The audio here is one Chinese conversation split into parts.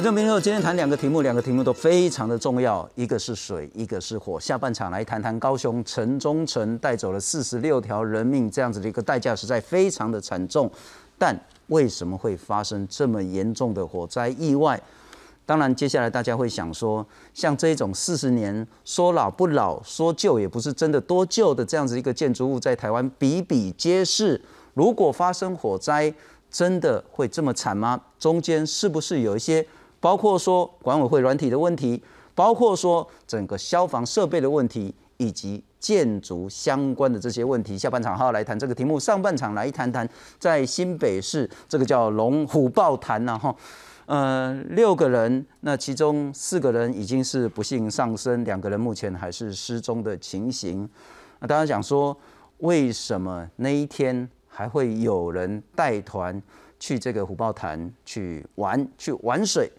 观众朋友，今天谈两个题目，两个题目都非常的重要，一个是水，一个是火。下半场来谈谈高雄城中城带走了四十六条人命，这样子的一个代价实在非常的惨重。但为什么会发生这么严重的火灾意外？当然，接下来大家会想说，像这种四十年说老不老，说旧也不是真的多旧的这样子一个建筑物，在台湾比比皆是。如果发生火灾，真的会这么惨吗？中间是不是有一些？包括说管委会软体的问题，包括说整个消防设备的问题，以及建筑相关的这些问题。下半场好好来谈这个题目，上半场来一谈谈在新北市这个叫龙虎豹潭呐哈，呃六个人，那其中四个人已经是不幸丧生，两个人目前还是失踪的情形。那大家讲说，为什么那一天还会有人带团？去这个虎豹潭去玩去玩水，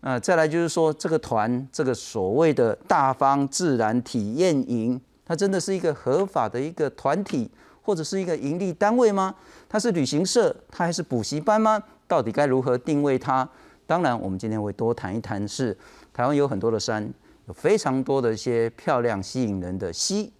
呃，再来就是说这个团这个所谓的大方自然体验营，它真的是一个合法的一个团体或者是一个盈利单位吗？它是旅行社，它还是补习班吗？到底该如何定位它？当然，我们今天会多谈一谈，是台湾有很多的山，有非常多的一些漂亮吸引人的溪，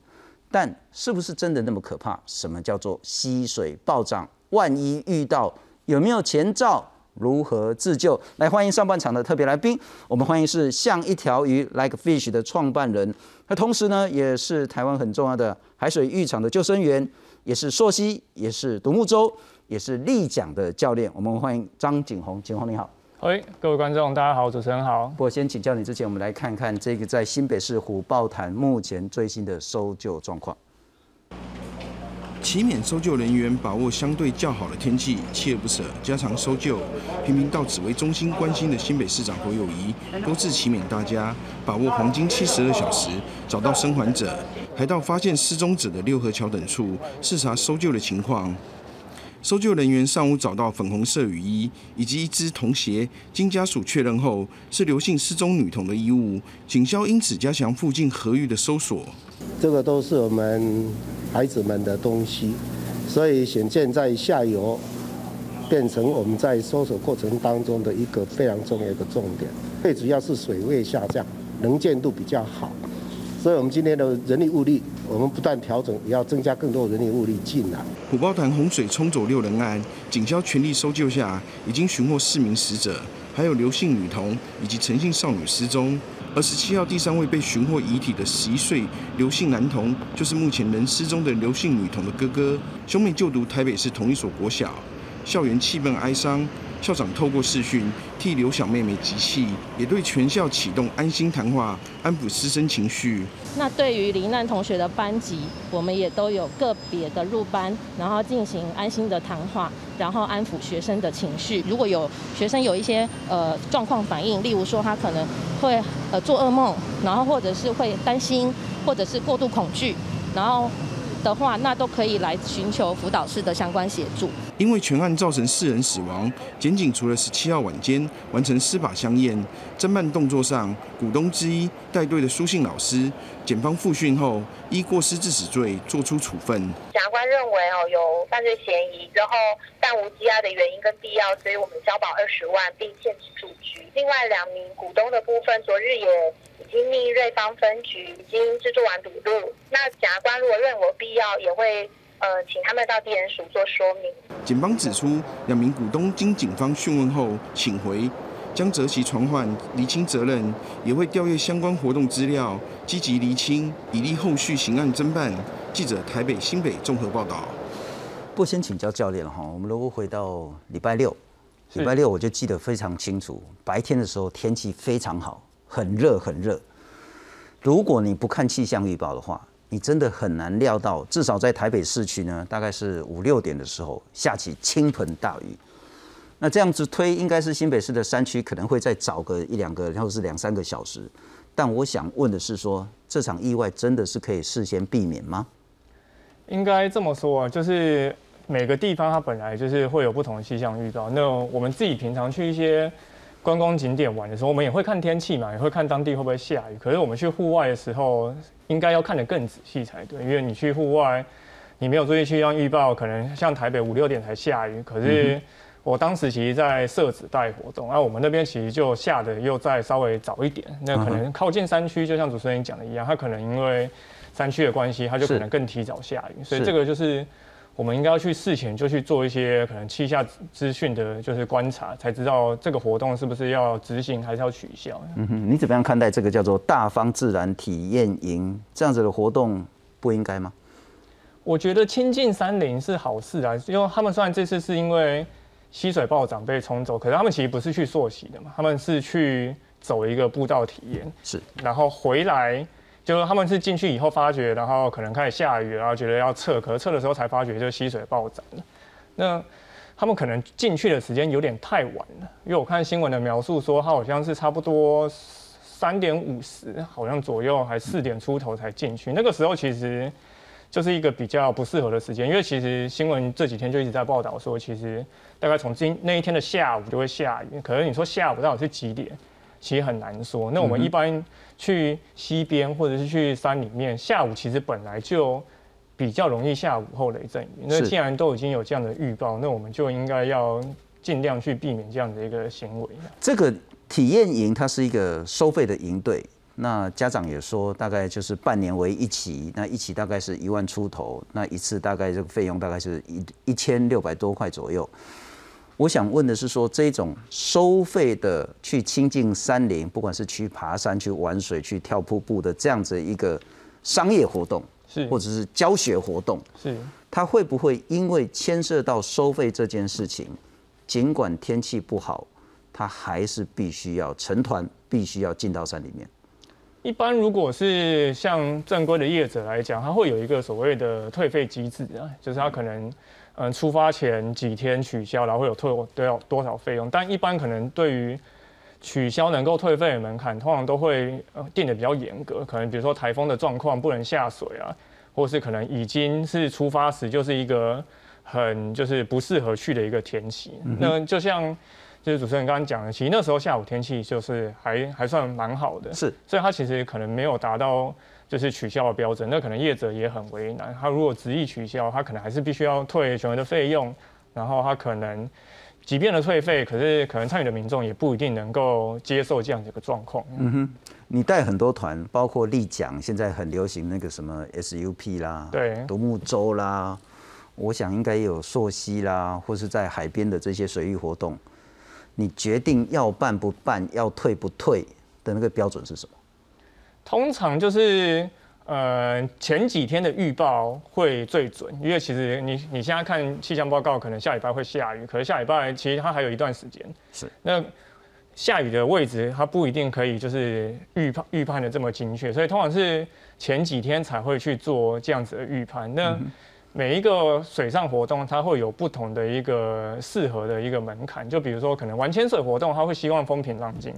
但是不是真的那么可怕？什么叫做溪水暴涨？万一遇到有没有前兆？如何自救？来欢迎上半场的特别来宾。我们欢迎是像一条鱼 （Like Fish） 的创办人，他同时呢也是台湾很重要的海水浴场的救生员，也是溯溪，也是独木舟，也是立桨的教练。我们欢迎张景宏，景宏你好。喂，各位观众，大家好，主持人好。不过先请教你之前，我们来看看这个在新北市虎豹潭目前最新的搜救状况。奇免搜救人员把握相对较好的天气，锲而不舍加强搜救。频频到紫薇中心关心的新北市长侯友谊，多次祈勉大家把握黄金七十二小时找到生还者，还到发现失踪者的六合桥等处视察搜救的情况。搜救人员上午找到粉红色雨衣以及一只童鞋，经家属确认后是刘姓失踪女童的衣物，警消因此加强附近河域的搜索。这个都是我们孩子们的东西，所以显见在下游变成我们在搜索过程当中的一个非常重要的重点。最主要是水位下降，能见度比较好，所以我们今天的人力物力，我们不断调整，也要增加更多人力物力进来。虎豹潭洪水冲走六人案，警消全力搜救下，已经寻获四名死者，还有刘姓女童以及陈姓少女失踪。而十七号第三位被寻获遗体的十一岁刘姓男童，就是目前仍失踪的刘姓女童的哥哥。兄妹就读台北市同一所国小，校园气氛哀伤。校长透过视讯替刘小妹妹集气，也对全校启动安心谈话，安抚师生情绪。那对于罹难同学的班级，我们也都有个别的入班，然后进行安心的谈话，然后安抚学生的情绪。如果有学生有一些呃状况反应，例如说他可能会呃做噩梦，然后或者是会担心，或者是过度恐惧，然后。的话，那都可以来寻求辅导室的相关协助。因为全案造成四人死亡，检警除了十七号晚间完成司法相验，侦办动作上，股东之一带队的苏姓老师，检方复讯后依过失致死罪作出处分。检官认为哦有犯罪嫌疑，之后但无羁押的原因跟必要，所以我们交保二十万，并限制住局。另外两名股东的部分，昨日也已。经命瑞芳分局已经制作完笔录，那检察官如果认为有必要，也会呃请他们到地检署做说明。警方指出，两名股东经警方讯问后请回，将择其传唤，厘清责任，也会调阅相关活动资料，积极厘清，以利后续刑案侦办。记者台北新北综合报道。不先请教教练了哈，我们如果回到礼拜六，礼拜六我就记得非常清楚，白天的时候天气非常好。很热很热，如果你不看气象预报的话，你真的很难料到，至少在台北市区呢，大概是五六点的时候下起倾盆大雨。那这样子推，应该是新北市的山区可能会再早个一两个，然后是两三个小时。但我想问的是，说这场意外真的是可以事先避免吗？应该这么说啊，就是每个地方它本来就是会有不同的气象预报。那我们自己平常去一些。观光景点玩的时候，我们也会看天气嘛，也会看当地会不会下雨。可是我们去户外的时候，应该要看得更仔细才对，因为你去户外，你没有注意气象预报，可能像台北五六点才下雨，可是我当时其实在设子带活动，啊，我们那边其实就下的又再稍微早一点，那可能靠近山区，就像主持人讲的一样，它可能因为山区的关系，它就可能更提早下雨，所以这个就是我们应该要去事前就去做一些可能气象资讯的，就是观察，才知道这个活动是不是要执行还是要取消。嗯哼，你怎么样看待这个叫做大方自然体验营这样子的活动？不应该吗？我觉得亲近山林是好事啊，因为他们虽然这次是因为溪水暴涨被冲走，可是他们其实不是去溯溪的嘛，他们是去走一个步道体验，是，然后回来，就是他们是进去以后发觉，然后可能开始下雨，然后觉得要撤，可是撤的时候才发觉就溪水暴涨了。那他们可能进去的时间有点太晚了，因为我看新闻的描述说，他好像是差不多三点五十，好像左右还四点出头才进去，那个时候其实。就是一个比较不适合的时间，因为其实新闻这几天就一直在报道说，其实大概从今那一天的下午就会下雨。可是你说下午到底是几点，其实很难说。那我们一般去西边或者是去山里面，下午其实本来就比较容易下午后雷阵雨。那既然都已经有这样的预报，那我们就应该要尽量去避免这样的一个行为。这个体验营它是一个收费的营队。那家长也说，大概就是半年为一期，那一期大概是一万出头，那一次大概这个费用大概是一一千六百多块左右。我想问的是，说这种收费的去亲近山林，不管是去爬山、去玩水、去跳瀑布的这样子一个商业活动，是或者是教学活动，是它会不会因为牵涉到收费这件事情，尽管天气不好，它还是必须要成团，必须要进到山里面？一般如果是像正规的业者来讲，他会有一个所谓的退费机制啊，就是他可能嗯出发前几天取消，然后会有退都要多少费用。但一般可能对于取消能够退费的门槛，通常都会呃定的比较严格。可能比如说台风的状况不能下水啊，或是可能已经是出发时就是一个很就是不适合去的一个天气。那就像。就是主持人刚刚讲的，其实那时候下午天气就是还还算蛮好的，是，所以它其实可能没有达到就是取消的标准，那可能业者也很为难。他如果执意取消，他可能还是必须要退全额的费用，然后他可能即便的退费，可是可能参与的民众也不一定能够接受这样的一个状况。嗯哼，你带很多团，包括立奖，现在很流行那个什么 SUP 啦，对，独木舟啦，我想应该也有溯溪啦，或是在海边的这些水域活动。你决定要办不办，要退不退的那个标准是什么？通常就是呃前几天的预报会最准，因为其实你你现在看气象报告，可能下礼拜会下雨，可是下礼拜其实它还有一段时间。是。那下雨的位置它不一定可以就是预判预判的这么精确，所以通常是前几天才会去做这样子的预判。那每一个水上活动，它会有不同的一个适合的一个门槛。就比如说，可能玩潜水活动，它会希望风平浪静。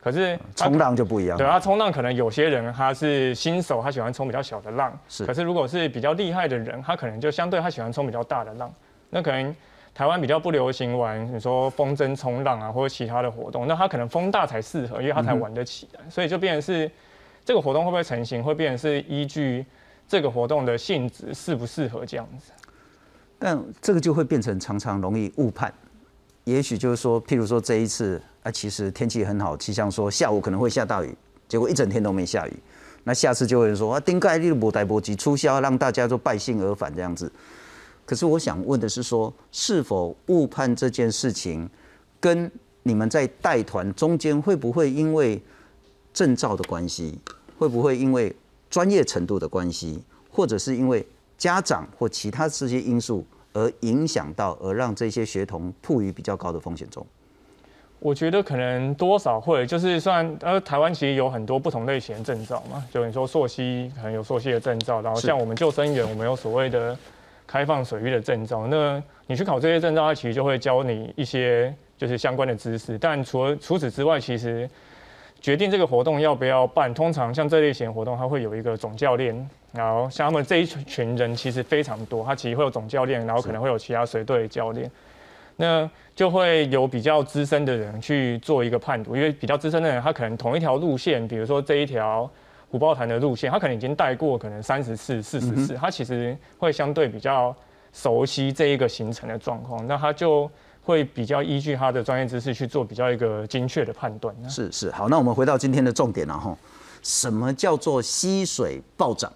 可是冲浪就不一样。对啊，冲浪可能有些人他是新手，他喜欢冲比较小的浪。是。可是如果是比较厉害的人，他可能就相对他喜欢冲比较大的浪。那可能台湾比较不流行玩，你说风筝冲浪啊，或者其他的活动，那他可能风大才适合，因为他才玩得起来。所以就变成是这个活动会不会成型，会变成是依据。这个活动的性质适不适合这样子？但这个就会变成常常容易误判。也许就是说，譬如说这一次啊，其实天气很好，气象说下午可能会下大雨，结果一整天都没下雨。那下次就会说啊，丁盖利不带波及促销，让大家都败兴而返这样子。可是我想问的是说，是否误判这件事情，跟你们在带团中间会不会因为证照的关系，会不会因为？专业程度的关系，或者是因为家长或其他这些因素而影响到，而让这些学童处于比较高的风险中。我觉得可能多少会，就是算呃，台湾其实有很多不同类型的证照嘛，就你说溯溪可能有溯溪的证照，然后像我们救生员，我们有所谓的开放水域的证照。那你去考这些证照，它其实就会教你一些就是相关的知识。但除了除此之外，其实。决定这个活动要不要办，通常像这类型活动，它会有一个总教练，然后像他们这一群人其实非常多，他其实会有总教练，然后可能会有其他随队教练，那就会有比较资深的人去做一个判读，因为比较资深的人，他可能同一条路线，比如说这一条虎豹潭的路线，他可能已经带过可能三十次、四十次，他其实会相对比较熟悉这一个行程的状况，那他就。会比较依据他的专业知识去做比较一个精确的判断。是是，好，那我们回到今天的重点了哈，什么叫做溪水暴涨？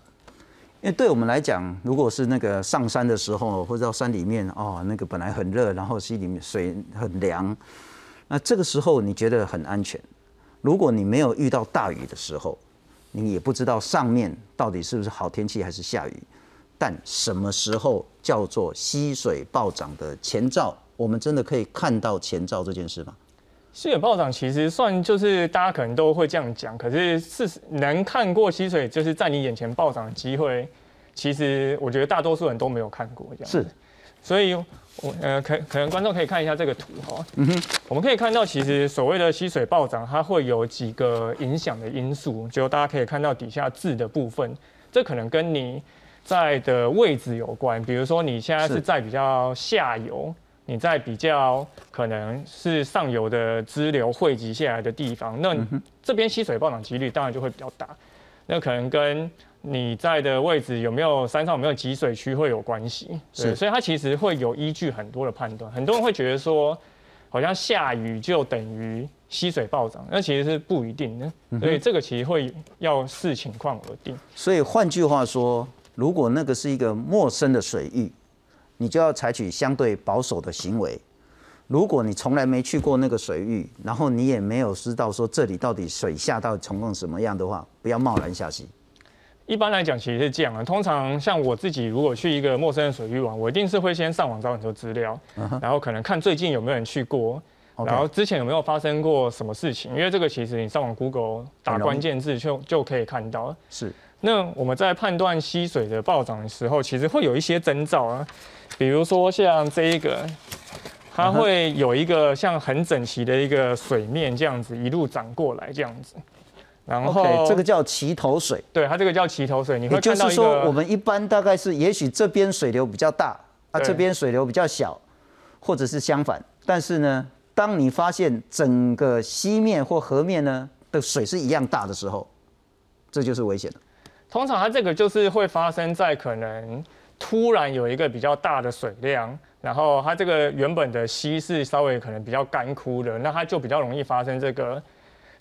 因为对我们来讲，如果是那个上山的时候，或者到山里面哦，那个本来很热，然后溪里面水很凉，那这个时候你觉得很安全。如果你没有遇到大雨的时候，你也不知道上面到底是不是好天气还是下雨。但什么时候叫做溪水暴涨的前兆？我们真的可以看到前兆这件事吗？溪水暴涨其实算就是大家可能都会这样讲，可是是能看过溪水就是在你眼前暴涨的机会，其实我觉得大多数人都没有看过这样。是，所以我呃可可能观众可以看一下这个图哈，嗯哼，我们可以看到其实所谓的溪水暴涨，它会有几个影响的因素，就大家可以看到底下字的部分，这可能跟你在的位置有关，比如说你现在是在比较下游。你在比较可能是上游的支流汇集下来的地方，那这边溪水暴涨几率当然就会比较大。那可能跟你在的位置有没有山上有没有集水区会有关系。对，所以它其实会有依据很多的判断。很多人会觉得说，好像下雨就等于溪水暴涨，那其实是不一定的。所以这个其实会要视情况而定。所以换句话说，如果那个是一个陌生的水域。你就要采取相对保守的行为。如果你从来没去过那个水域，然后你也没有知道说这里到底水下到情况什么样的话，不要贸然下溪。一般来讲，其实是这样啊。通常像我自己，如果去一个陌生的水域玩，我一定是会先上网找很多资料，然后可能看最近有没有人去过，然后之前有没有发生过什么事情。因为这个其实你上网 Google 打关键字就就可以看到。是。那我们在判断溪水的暴涨的时候，其实会有一些征兆啊。比如说像这一个，它会有一个像很整齐的一个水面这样子一路涨过来这样子，然后这个叫齐头水，对，它这个叫齐头水，你会看到就是说我们一般大概是也许这边水流比较大，啊这边水流比较小，或者是相反，但是呢，当你发现整个西面或河面呢的水是一样大的时候，这就是危险的。通常它这个就是会发生在可能。突然有一个比较大的水量，然后它这个原本的溪是稍微可能比较干枯的，那它就比较容易发生这个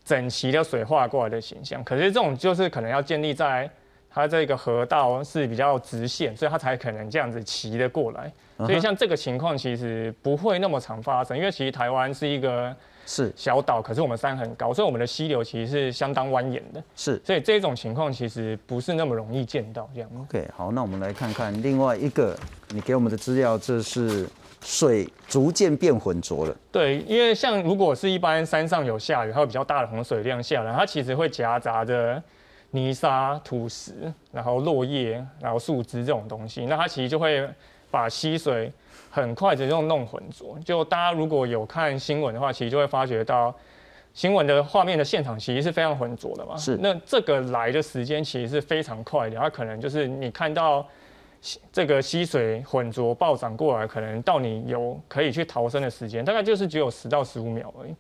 整齐的水化过来的形象。可是这种就是可能要建立在它这个河道是比较直线，所以它才可能这样子齐的过来。所以像这个情况其实不会那么常发生，因为其实台湾是一个。是小岛，可是我们山很高，所以我们的溪流其实是相当蜿蜒的。是，所以这种情况其实不是那么容易见到这样。OK，好，那我们来看看另外一个你给我们的资料，这是水逐渐变浑浊了。对，因为像如果是一般山上有下雨，还有比较大的洪水量下来，它其实会夹杂着泥沙、土石，然后落叶，然后树枝这种东西，那它其实就会把溪水。很快就用弄浑浊，就大家如果有看新闻的话，其实就会发觉到新闻的画面的现场其实是非常浑浊的嘛。是。那这个来的时间其实是非常快的，它可能就是你看到这个溪水浑浊暴涨过来，可能到你有可以去逃生的时间，大概就是只有十到十五秒而已。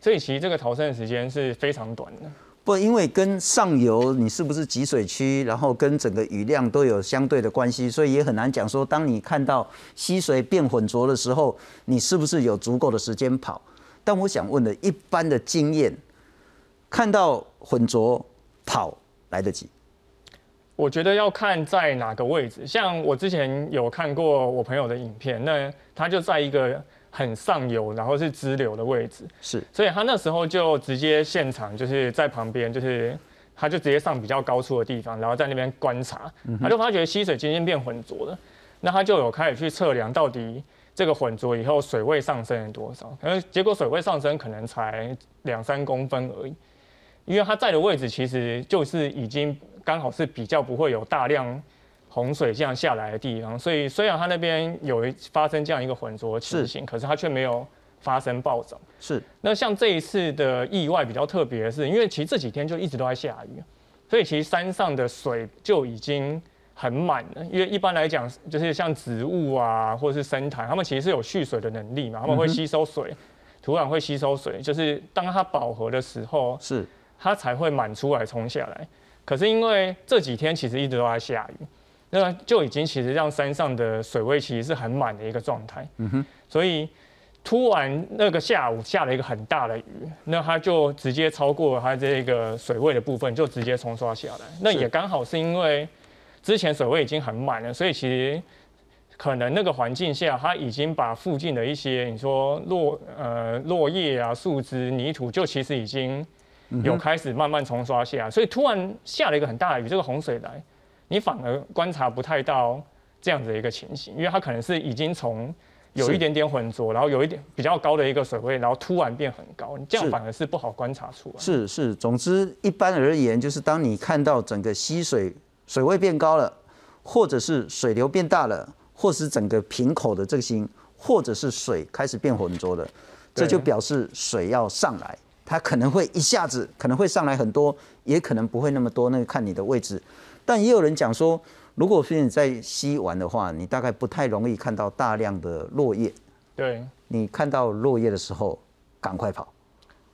所以其实这个逃生的时间是非常短的。不，因为跟上游你是不是集水区，然后跟整个雨量都有相对的关系，所以也很难讲说，当你看到溪水变浑浊的时候，你是不是有足够的时间跑？但我想问的，一般的经验，看到浑浊跑来得及？我觉得要看在哪个位置。像我之前有看过我朋友的影片，那他就在一个。很上游，然后是支流的位置，是，所以他那时候就直接现场就是在旁边，就是他就直接上比较高处的地方，然后在那边观察，他就发觉溪水渐渐变浑浊了，那他就有开始去测量到底这个浑浊以后水位上升了多少，而结果水位上升可能才两三公分而已，因为他在的位置其实就是已经刚好是比较不会有大量。洪水这样下来的地方，所以虽然它那边有发生这样一个浑浊情形，可是它却没有发生暴涨。是。那像这一次的意外比较特别的是，因为其实这几天就一直都在下雨，所以其实山上的水就已经很满了。因为一般来讲，就是像植物啊，或者是生态，它们其实是有蓄水的能力嘛，它们会吸收水，土壤会吸收水，就是当它饱和的时候，是它才会满出来冲下来。可是因为这几天其实一直都在下雨。那就已经其实让山上的水位其实是很满的一个状态，嗯哼，所以突然那个下午下了一个很大的雨，那它就直接超过它这个水位的部分，就直接冲刷下来。那也刚好是因为之前水位已经很满了，所以其实可能那个环境下，它已经把附近的一些你说落呃落叶啊、树枝、泥土，就其实已经有开始慢慢冲刷下来。所以突然下了一个很大的雨，这个洪水来，你反而观察不太到这样子的一个情形，因为它可能是已经从有一点点浑浊，然后有一点比较高的一个水位，然后突然变很高，你这样反而是不好观察出来。是是，总之一般而言，就是当你看到整个溪水水位变高了，或者是水流变大了，或是整个瓶口的这个形，或者是水开始变浑浊了，这就表示水要上来，它可能会一下子可能会上来很多，也可能不会那么多，那个看你的位置。但也有人讲说，如果是你在西玩的话，你大概不太容易看到大量的落叶。对，你看到落叶的时候，赶快跑。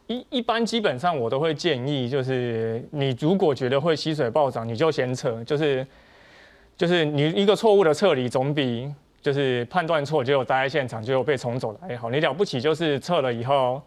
一一般基本上我都会建议，就是你如果觉得会溪水暴涨，你就先撤，就是就是你一个错误的撤离，总比就是判断错结果待在现场结果被冲走了还好。你了不起就是撤了以后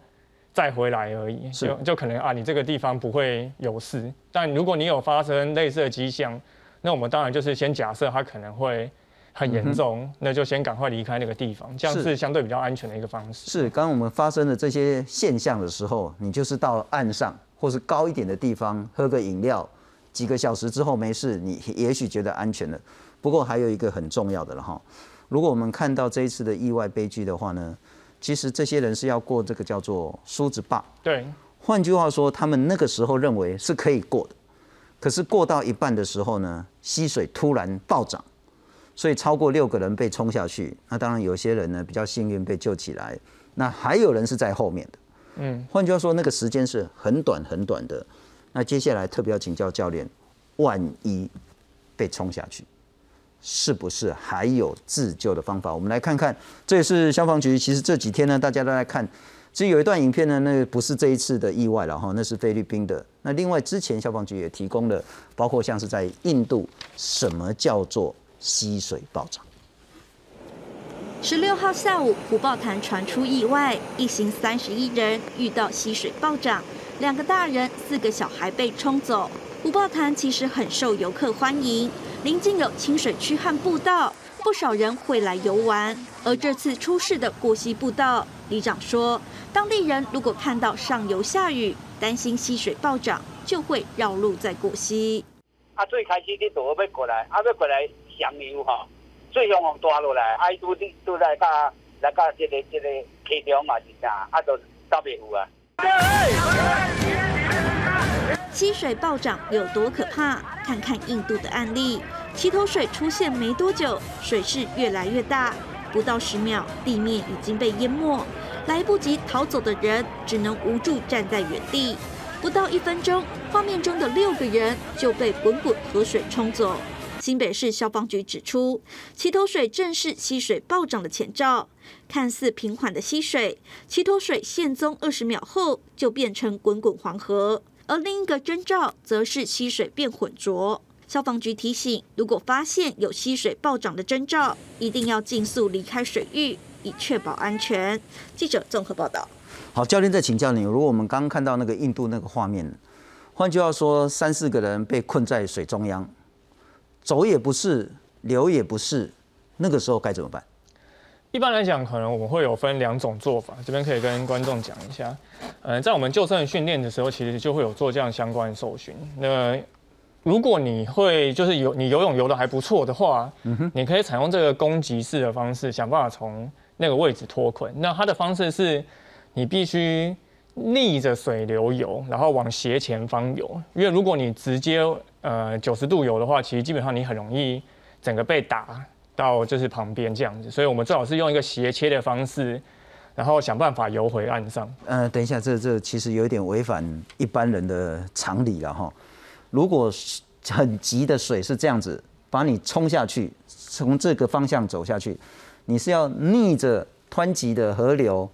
再回来而已，就就可能啊，你这个地方不会有事。但如果你有发生类似的迹象，那我们当然就是先假设它可能会很严重，那就先赶快离开那个地方，这样是是相对比较安全的一个方式。是，刚刚我们发生的这些现象的时候，你就是到岸上或是高一点的地方喝个饮料，几个小时之后没事，你也许觉得安全了。不过还有一个很重要的了哈，如果我们看到这一次的意外悲剧的话呢，其实这些人是要过这个叫做梳子坝，对，换句话说，他们那个时候认为是可以过的，可是过到一半的时候呢，溪水突然暴涨，所以超过六个人被冲下去。那当然有些人呢比较幸运被救起来，那还有人是在后面的。嗯，换句话说，那个时间是很短很短的。那接下来特别要请教教练，万一被冲下去，是不是还有自救的方法？我们来看看，这也是消防局。其实这几天呢，大家都在看。其实有一段影片呢，那不是这一次的意外了哈，那是菲律宾的。那另外之前消防局也提供了，包括像是在印度，什么叫做溪水暴涨？十六号下午，虎豹潭传出意外，一行三十一人遇到溪水暴涨，两个大人、四个小孩被冲走。虎豹潭其实很受游客欢迎，临近有清水区和步道，不少人会来游玩。而这次出事的过溪步道，里长说，当地人如果看到上游下雨，担心溪水暴涨，就会绕路再过溪。啊，最开始你就要过来，啊要过来上游吼，水向往大落来，啊伊拄你拄来甲来甲即个即个溪中嘛是啥，啊就走袂赴啊。溪水暴涨有多可怕？看看印度的案例，齐头水出现没多久，水势越来越大，不到十秒，地面已经被淹没，来不及逃走的人只能无助站在原地。不到一分钟，画面中的六个人就被滚滚河水冲走。新北市消防局指出，齐头水正是溪水暴涨的前兆。看似平缓的溪水，齐头水现踪二十秒后就变成滚滚黄河。而另一个征兆则是溪水变浑浊。消防局提醒，如果发现有溪水暴涨的征兆，一定要尽速离开水域，以确保安全。记者综合报道。好，教练再请教你，如果我们刚刚看到那个印度那个画面，换句话说，三四个人被困在水中央，走也不是，留也不是，那个时候该怎么办？一般来讲，可能我们会有分两种做法，这边可以跟观众讲一下。呃，在我们救生训练的时候，其实就会有做这样相关的受训。那如果你会就是游你游泳游的还不错的话，你可以采用这个攻击式的方式，想办法从那个位置脱困。那它的方式是，你必须逆着水流游，然后往斜前方游。因为如果你直接呃九十度游的话，其实基本上你很容易整个被打到就是旁边这样子。所以我们最好是用一个斜切的方式，然后想办法游回岸上。呃，等一下，这这其实有一点违反一般人的常理了哈。如果很急的水是这样子把你冲下去，从这个方向走下去，你是要逆着湍急的河流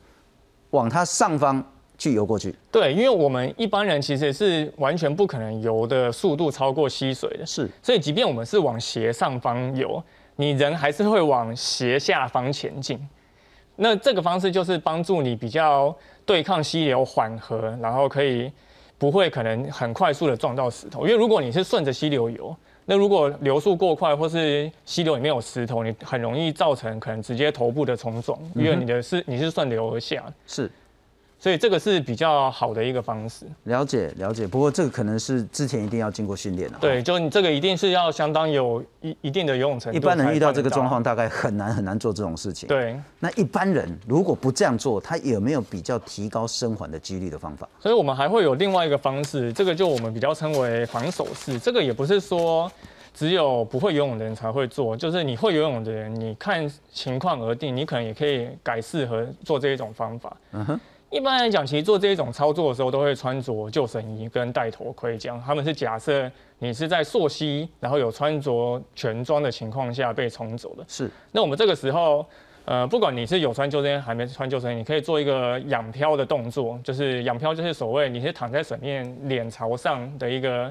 往它上方去游过去。对，因为我们一般人其实是完全不可能游的速度超过溪水的，是，所以即便我们是往斜上方游，你人还是会往斜下方前进。那这个方式就是帮助你比较对抗溪流缓和，然后可以不会可能很快速的撞到石头。因为如果你是顺着溪流游，那如果流速过快，或是溪流里面有石头，你很容易造成可能直接头部的冲撞，因为你的是你是顺流而下，是。所以这个是比较好的一个方式。了解了解，不过这个可能是之前一定要经过训练的。对，就你这个一定是要相当有一一定的游泳程度。一般人遇到这个状况，大概很难很难做这种事情。对。那一般人如果不这样做，他有没有比较提高生还的几率的方法？所以我们还会有另外一个方式，这个就我们比较称为防守式。这个也不是说只有不会游泳的人才会做，就是你会游泳的人，你看情况而定，你可能也可以改适合做这一种方法。嗯哼。一般来讲，其实做这一种操作的时候，都会穿着救生衣跟戴头盔，这样他们是假设你是在溯溪，然后有穿着全装的情况下被冲走的。是。那我们这个时候，呃，不管你是有穿救生衣还没穿救生衣，你可以做一个仰漂的动作，就是仰漂就是所谓你是躺在水面脸朝上的一个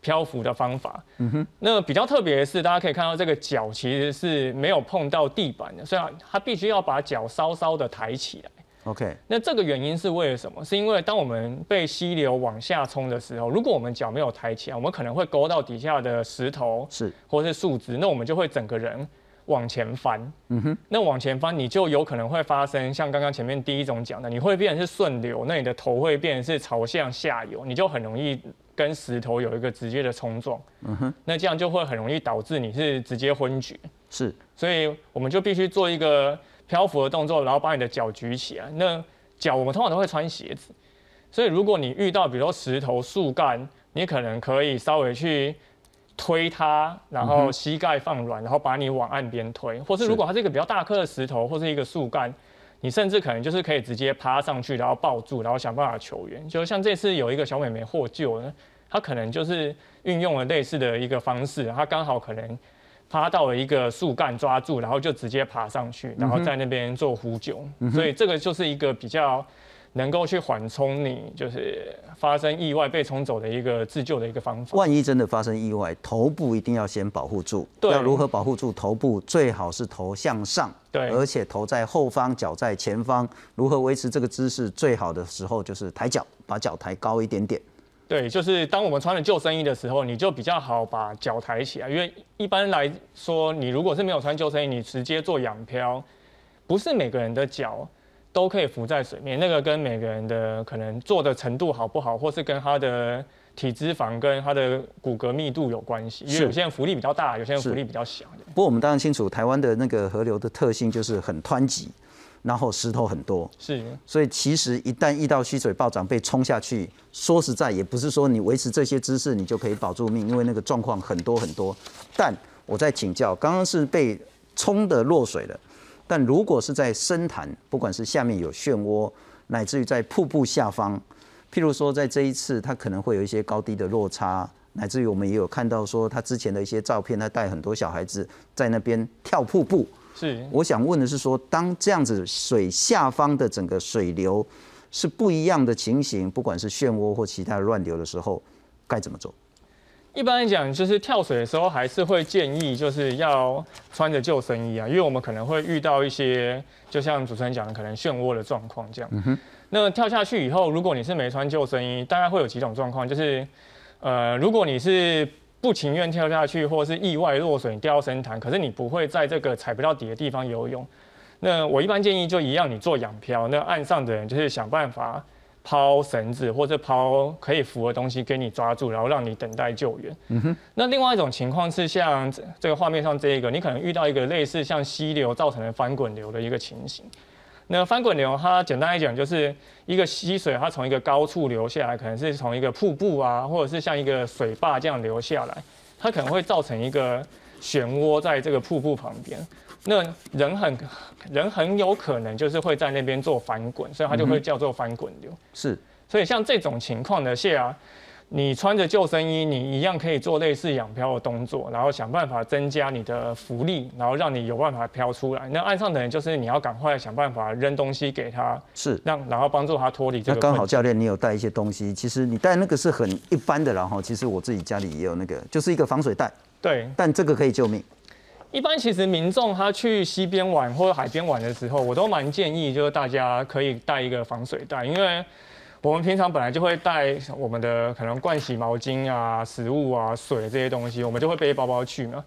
漂浮的方法。嗯哼。那比较特别的是，大家可以看到这个脚其实是没有碰到地板的，虽然它必须要把脚稍稍的抬起来。OK，那这个原因是为了什么？是因为当我们被溪流往下冲的时候，如果我们脚没有抬起来，我们可能会勾到底下的石头，是或是树枝，那我们就会整个人往前翻。嗯哼，那往前翻，你就有可能会发生像刚刚前面第一种讲的，你会变成是顺流，那你的头会变成是朝向下游，你就很容易跟石头有一个直接的冲撞。嗯哼，那这样就会很容易导致你是直接昏厥。是，所以我们就必须做一个。漂浮的动作，然后把你的脚举起来。那脚我们通常都会穿鞋子，所以如果你遇到比如说石头、树干，你可能可以稍微去推它，然后膝盖放软，然后把你往岸边推。或是如果它是一个比较大颗的石头或是一个树干，你甚至可能就是可以直接爬上去，然后抱住，然后想办法求援。就像这次有一个小美眉获救呢，她可能就是运用了类似的一个方式，她刚好可能。趴到了一个树干抓住，然后就直接爬上去，然后在那边做呼救。所以这个就是一个比较能够去缓冲你就是发生意外被冲走的一个自救的一个方法。万一真的发生意外，头部一定要先保护住。对，要如何保护住头部？最好是头向上，对，而且头在后方，脚在前方。如何维持这个姿势？最好的时候就是抬脚，把脚抬高一点点。对，就是当我们穿了救生衣的时候，你就比较好把脚抬起来，因为一般来说，你如果是没有穿救生衣，你直接做仰漂，不是每个人的脚都可以浮在水面。那个跟每个人的可能做的程度好不好，或是跟他的体脂肪跟他的骨骼密度有关系。因为有些人浮力比较大，有些人浮力比较小。不过我们当然清楚，台湾的那个河流的特性就是很湍急。然后石头很多，是，所以其实一旦遇到溪水暴涨被冲下去，说实在也不是说你维持这些姿势你就可以保住命，因为那个状况很多很多。但我在请教，刚刚是被冲的落水了，但如果是在深潭，不管是下面有漩涡，乃至于在瀑布下方，譬如说在这一次它可能会有一些高低的落差，乃至于我们也有看到说他之前的一些照片，他带很多小孩子在那边跳瀑布。是，我想问的是说，当这样子水下方的整个水流是不一样的情形，不管是漩涡或其他乱流的时候，该怎么做？一般来讲，就是跳水的时候，还是会建议就是要穿着救生衣啊，因为我们可能会遇到一些，就像主持人讲的，可能漩涡的状况这样。嗯。那跳下去以后，如果你是没穿救生衣，大概会有几种状况，就是，呃，如果你是不情愿跳下去，或是意外落水掉深潭，可是你不会在这个踩不到底的地方游泳。那我一般建议就一样，你做仰漂，那岸上的人就是想办法抛绳子或者抛可以浮的东西给你抓住，然后让你等待救援。嗯哼。那另外一种情况是像这个画面上这一个，你可能遇到一个类似像溪流造成的翻滚流的一个情形。那翻滚流，它简单来讲就是一个溪水，它从一个高处流下来，可能是从一个瀑布啊，或者是像一个水坝这样流下来，它可能会造成一个漩涡在这个瀑布旁边。那人很人很有可能就是会在那边做翻滚，所以它就会叫做翻滚流。是，所以像这种情况的下。你穿着救生衣，你一样可以做类似仰漂的动作，然后想办法增加你的浮力，然后让你有办法漂出来。那岸上的人就是你要赶快想办法扔东西给他，是让然后帮助他脱离这个。那刚好教练你有带一些东西，其实你带那个是很一般的，然后其实我自己家里也有那个，就是一个防水袋。对，但这个可以救命。一般其实民众他去溪边玩或者海边玩的时候，我都蛮建议就是大家可以带一个防水袋，因为我们平常本来就会带我们的可能盥洗毛巾啊、食物啊、水这些东西，我们就会背包包去嘛。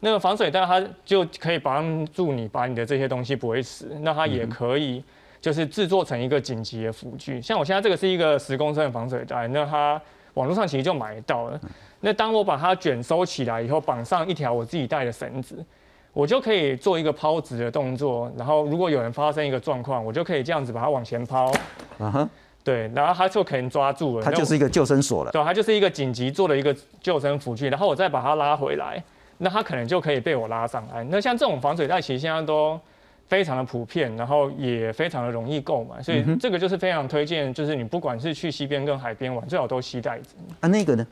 那个防水袋它就可以帮助你把你的这些东西不会死，那它也可以就是制作成一个紧急的辅具。像我现在这个是一个十公升的防水袋，那它网络上其实就买到了。那当我把它卷收起来以后，绑上一条我自己带的绳子，我就可以做一个抛掷的动作。然后如果有人发生一个状况，我就可以这样子把它往前抛。啊哈，对，然后他就可能抓住了。他就是一个救生索了。对，他就是一个紧急做的一个救生辅具，然后我再把它拉回来，那他可能就可以被我拉上岸。那像这种防水袋，其实现在都非常的普遍，然后也非常的容易购买，所以这个就是非常推荐，就是你不管是去西边跟海边玩，最好都携带着。啊，那个呢？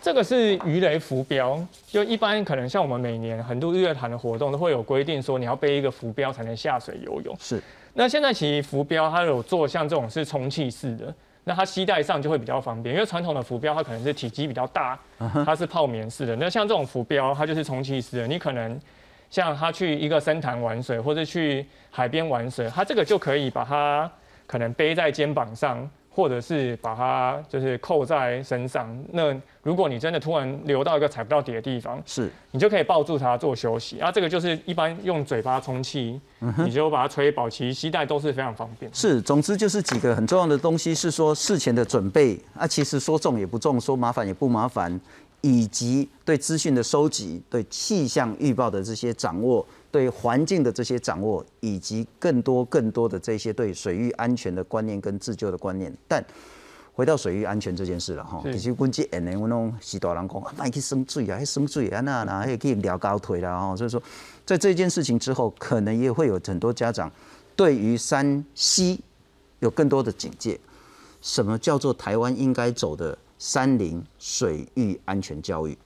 这个是鱼雷浮标，就一般可能像我们每年很多日月潭的活动都会有规定说你要背一个浮标才能下水游泳。是，那现在其实浮标它有做像这种是充气式的，那它吸带上就会比较方便，因为传统的浮标它可能是体积比较大，它是泡棉式的。那像这种浮标它就是充气式的，你可能像它去一个深潭玩水或者去海边玩水，它这个就可以把它可能背在肩膀上。或者是把它就是扣在身上，那如果你真的突然流到一个踩不到底的地方，是。你就可以抱住它做休息。啊，这个就是一般用嘴巴充气，你就把它吹饱，其实携带都是非常方便。是，总之就是几个很重要的东西，是说事前的准备。啊，其实说重也不重，说麻烦也不麻烦，以及对资讯的收集、对气象预报的这些掌握。对环境的这些掌握，以及更多更多的这些对水域安全的观念跟自救的观念，但回到水域安全这件事了哈，其实阮这下年我拢是大人讲，卖去生水啊，生水啊那那还可以撩高腿啦哈，所以说在这件事情之后，可能也会有很多家长对于山西有更多的警戒。什么叫做台湾应该走的山林水域安全教育？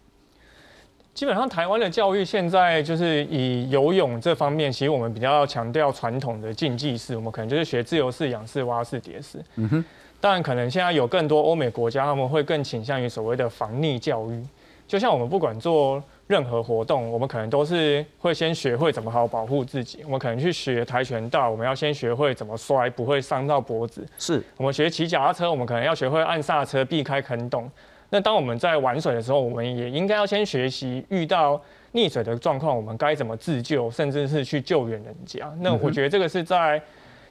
基本上台湾的教育现在就是以游泳这方面，其实我们比较强调传统的竞技式，我们可能就是学自由式、仰式、蛙式、蝶式。嗯哼。当然，可能现在有更多欧美国家，他们会更倾向于所谓的防溺教育。就像我们不管做任何活动，我们可能都是会先学会怎么好保护自己。我们可能去学跆拳道，我们要先学会怎么摔，不会伤到脖子。是。我们学骑脚踏车，我们可能要学会按刹车，避开坑洞。那当我们在玩水的时候，我们也应该要先学习遇到溺水的状况，我们该怎么自救，甚至是去救援人家。那我觉得这个是在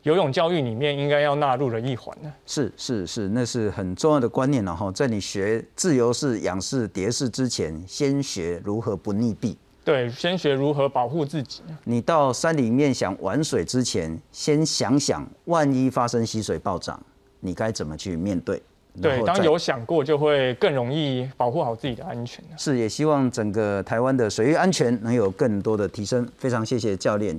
游泳教育里面应该要纳入的一环呢。是是是，那是很重要的观念了哈。在你学自由式、仰式、蝶式之前，先学如何不溺毙。对，先学如何保护自己。你到山里面想玩水之前，先想想万一发生溪水暴涨，你该怎么去面对。对，当有想过，就会更容易保护好自己的安全。是，也希望整个台湾的水域安全能有更多的提升。非常谢谢教练。